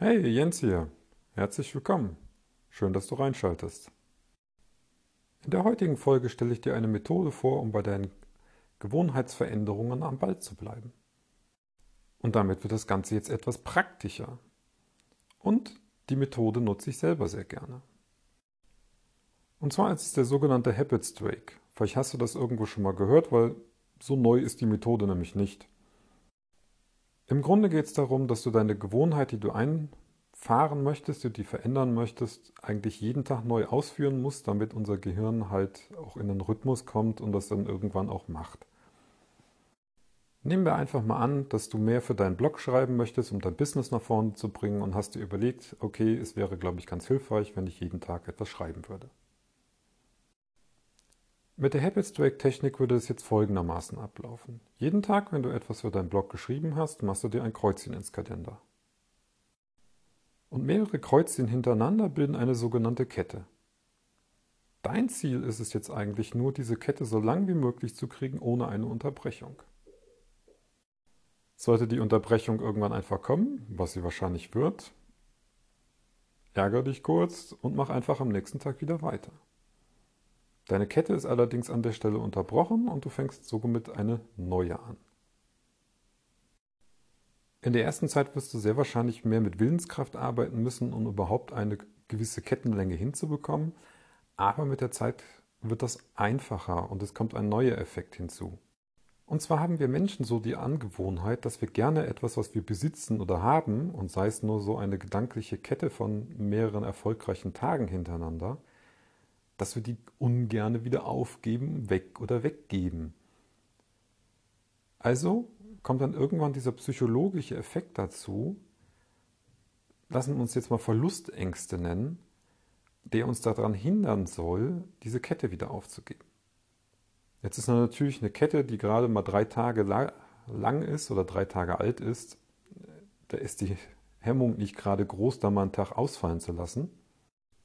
Hey, Jens hier. Herzlich willkommen. Schön, dass du reinschaltest. In der heutigen Folge stelle ich dir eine Methode vor, um bei deinen Gewohnheitsveränderungen am Ball zu bleiben. Und damit wird das Ganze jetzt etwas praktischer. Und die Methode nutze ich selber sehr gerne. Und zwar ist es der sogenannte Habit Strike. Vielleicht hast du das irgendwo schon mal gehört, weil so neu ist die Methode nämlich nicht. Im Grunde geht es darum, dass du deine Gewohnheit, die du einfahren möchtest, die du verändern möchtest, eigentlich jeden Tag neu ausführen musst, damit unser Gehirn halt auch in den Rhythmus kommt und das dann irgendwann auch macht. Nehmen wir einfach mal an, dass du mehr für deinen Blog schreiben möchtest, um dein Business nach vorne zu bringen und hast dir überlegt, okay, es wäre, glaube ich, ganz hilfreich, wenn ich jeden Tag etwas schreiben würde. Mit der Habits Track Technik würde es jetzt folgendermaßen ablaufen. Jeden Tag, wenn du etwas für deinen Blog geschrieben hast, machst du dir ein Kreuzchen ins Kalender. Und mehrere Kreuzchen hintereinander bilden eine sogenannte Kette. Dein Ziel ist es jetzt eigentlich nur, diese Kette so lang wie möglich zu kriegen, ohne eine Unterbrechung. Sollte die Unterbrechung irgendwann einfach kommen, was sie wahrscheinlich wird, ärger dich kurz und mach einfach am nächsten Tag wieder weiter. Deine Kette ist allerdings an der Stelle unterbrochen und du fängst somit eine neue an. In der ersten Zeit wirst du sehr wahrscheinlich mehr mit Willenskraft arbeiten müssen, um überhaupt eine gewisse Kettenlänge hinzubekommen, aber mit der Zeit wird das einfacher und es kommt ein neuer Effekt hinzu. Und zwar haben wir Menschen so die Angewohnheit, dass wir gerne etwas, was wir besitzen oder haben, und sei es nur so eine gedankliche Kette von mehreren erfolgreichen Tagen hintereinander, dass wir die ungerne wieder aufgeben, weg oder weggeben. Also kommt dann irgendwann dieser psychologische Effekt dazu, lassen wir uns jetzt mal Verlustängste nennen, der uns daran hindern soll, diese Kette wieder aufzugeben. Jetzt ist natürlich eine Kette, die gerade mal drei Tage lang ist oder drei Tage alt ist, da ist die Hemmung nicht gerade groß, da mal einen Tag ausfallen zu lassen.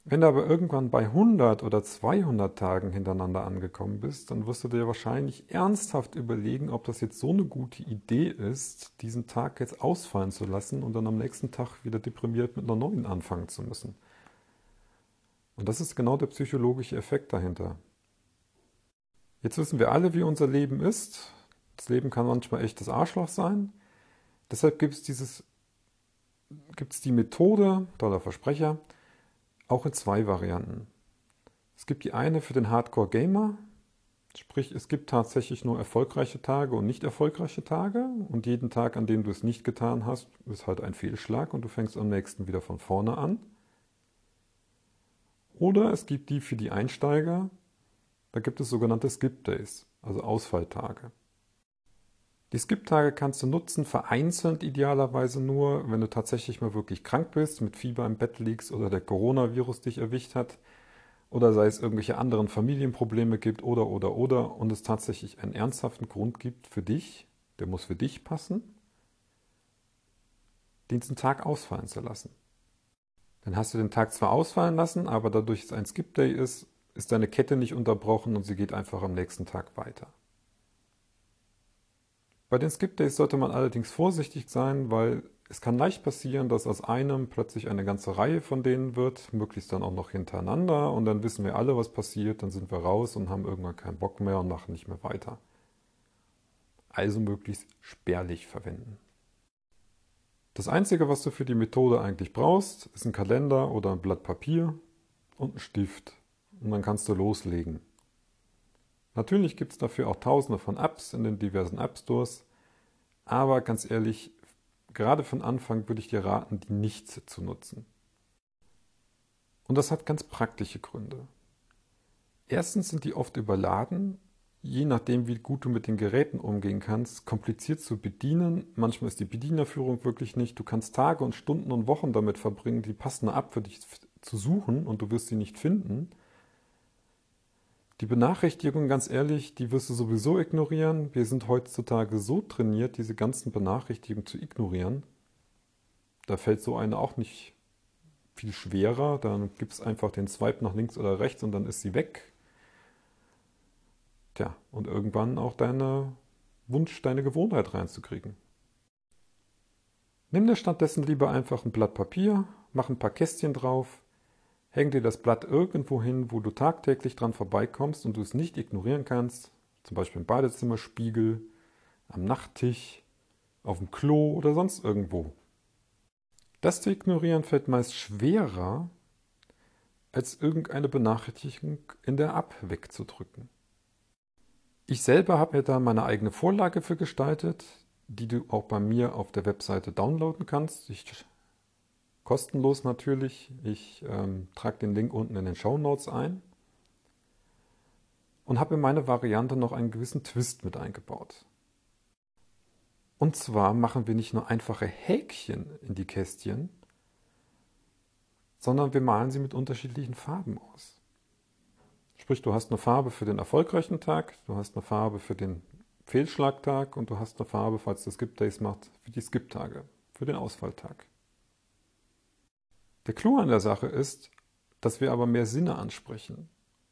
Wenn du aber irgendwann bei 100 oder 200 Tagen hintereinander angekommen bist, dann wirst du dir wahrscheinlich ernsthaft überlegen, ob das jetzt so eine gute Idee ist, diesen Tag jetzt ausfallen zu lassen und dann am nächsten Tag wieder deprimiert mit einer neuen anfangen zu müssen. Und das ist genau der psychologische Effekt dahinter. Jetzt wissen wir alle, wie unser Leben ist. Das Leben kann manchmal echt das Arschloch sein. Deshalb gibt es dieses, gibt es die Methode, toller Versprecher, auch in zwei Varianten. Es gibt die eine für den Hardcore-Gamer, sprich es gibt tatsächlich nur erfolgreiche Tage und nicht erfolgreiche Tage und jeden Tag, an dem du es nicht getan hast, ist halt ein Fehlschlag und du fängst am nächsten wieder von vorne an. Oder es gibt die für die Einsteiger, da gibt es sogenannte Skip Days, also Ausfalltage. Die Skip-Tage kannst du nutzen, vereinzelt idealerweise nur, wenn du tatsächlich mal wirklich krank bist, mit Fieber im Bett liegst oder der Coronavirus dich erwischt hat oder sei es irgendwelche anderen Familienprobleme gibt oder oder oder und es tatsächlich einen ernsthaften Grund gibt für dich, der muss für dich passen, diesen Tag ausfallen zu lassen. Dann hast du den Tag zwar ausfallen lassen, aber dadurch, dass es ein Skip Day ist, ist deine Kette nicht unterbrochen und sie geht einfach am nächsten Tag weiter. Bei den Skip Days sollte man allerdings vorsichtig sein, weil es kann leicht passieren, dass aus einem plötzlich eine ganze Reihe von denen wird, möglichst dann auch noch hintereinander und dann wissen wir alle, was passiert, dann sind wir raus und haben irgendwann keinen Bock mehr und machen nicht mehr weiter. Also möglichst spärlich verwenden. Das Einzige, was du für die Methode eigentlich brauchst, ist ein Kalender oder ein Blatt Papier und ein Stift. Und dann kannst du loslegen. Natürlich gibt es dafür auch tausende von Apps in den diversen App Stores, aber ganz ehrlich, gerade von Anfang würde ich dir raten, die nicht zu nutzen. Und das hat ganz praktische Gründe. Erstens sind die oft überladen, je nachdem, wie gut du mit den Geräten umgehen kannst, kompliziert zu bedienen. Manchmal ist die Bedienerführung wirklich nicht. Du kannst Tage und Stunden und Wochen damit verbringen, die passende App für dich zu suchen und du wirst sie nicht finden. Die Benachrichtigung, ganz ehrlich, die wirst du sowieso ignorieren. Wir sind heutzutage so trainiert, diese ganzen Benachrichtigungen zu ignorieren. Da fällt so eine auch nicht viel schwerer. Dann gibt es einfach den Swipe nach links oder rechts und dann ist sie weg. Tja, und irgendwann auch deine Wunsch, deine Gewohnheit reinzukriegen. Nimm dir stattdessen lieber einfach ein Blatt Papier, mach ein paar Kästchen drauf, häng dir das Blatt irgendwo hin, wo du tagtäglich dran vorbeikommst und du es nicht ignorieren kannst, zum Beispiel im Badezimmerspiegel, am Nachttisch, auf dem Klo oder sonst irgendwo. Das zu ignorieren fällt meist schwerer, als irgendeine Benachrichtigung in der App wegzudrücken. Ich selber habe mir da meine eigene Vorlage für gestaltet, die du auch bei mir auf der Webseite downloaden kannst. Ich, kostenlos natürlich. Ich ähm, trage den Link unten in den Show Notes ein und habe in meine Variante noch einen gewissen Twist mit eingebaut. Und zwar machen wir nicht nur einfache Häkchen in die Kästchen, sondern wir malen sie mit unterschiedlichen Farben aus. Sprich, du hast eine Farbe für den erfolgreichen Tag, du hast eine Farbe für den Fehlschlagtag und du hast eine Farbe, falls du Skip Days macht, für die Skip-Tage, für den Ausfalltag. Der Clou an der Sache ist, dass wir aber mehr Sinne ansprechen.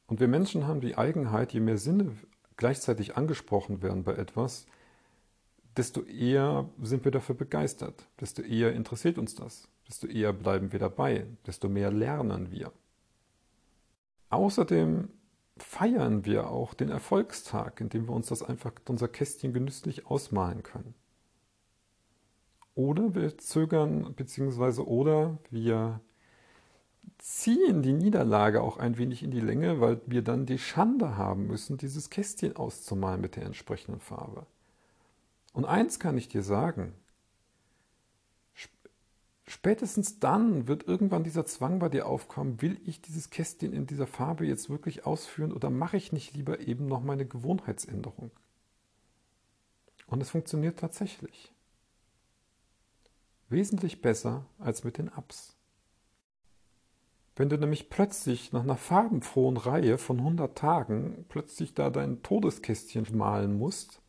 Und wir Menschen haben die Eigenheit, je mehr Sinne gleichzeitig angesprochen werden bei etwas, desto eher sind wir dafür begeistert, desto eher interessiert uns das, desto eher bleiben wir dabei, desto mehr lernen wir. Außerdem feiern wir auch den Erfolgstag, indem wir uns das einfach unser Kästchen genüsslich ausmalen können. Oder wir zögern, beziehungsweise oder wir ziehen die Niederlage auch ein wenig in die Länge, weil wir dann die Schande haben müssen, dieses Kästchen auszumalen mit der entsprechenden Farbe. Und eins kann ich dir sagen, Spätestens dann wird irgendwann dieser Zwang bei dir aufkommen, will ich dieses Kästchen in dieser Farbe jetzt wirklich ausführen oder mache ich nicht lieber eben noch meine Gewohnheitsänderung? Und es funktioniert tatsächlich. Wesentlich besser als mit den Ups. Wenn du nämlich plötzlich nach einer farbenfrohen Reihe von 100 Tagen plötzlich da dein Todeskästchen malen musst,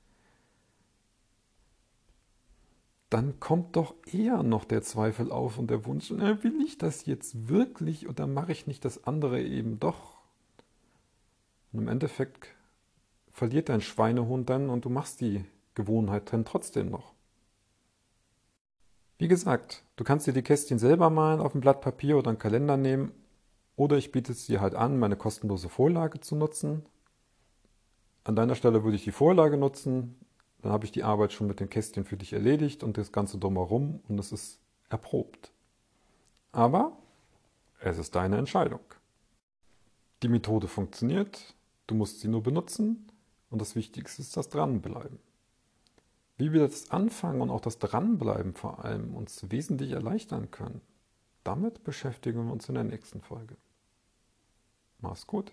dann kommt doch eher noch der Zweifel auf und der Wunsch, na, will ich das jetzt wirklich oder mache ich nicht das andere eben doch? Und im Endeffekt verliert dein Schweinehund dann und du machst die Gewohnheit dann trotzdem noch. Wie gesagt, du kannst dir die Kästchen selber malen auf ein Blatt Papier oder einen Kalender nehmen oder ich biete es dir halt an, meine kostenlose Vorlage zu nutzen. An deiner Stelle würde ich die Vorlage nutzen, dann habe ich die Arbeit schon mit den Kästchen für dich erledigt und das Ganze drumherum und es ist erprobt. Aber es ist deine Entscheidung. Die Methode funktioniert, du musst sie nur benutzen und das Wichtigste ist das Dranbleiben. Wie wir das Anfangen und auch das Dranbleiben vor allem uns wesentlich erleichtern können, damit beschäftigen wir uns in der nächsten Folge. Mach's gut.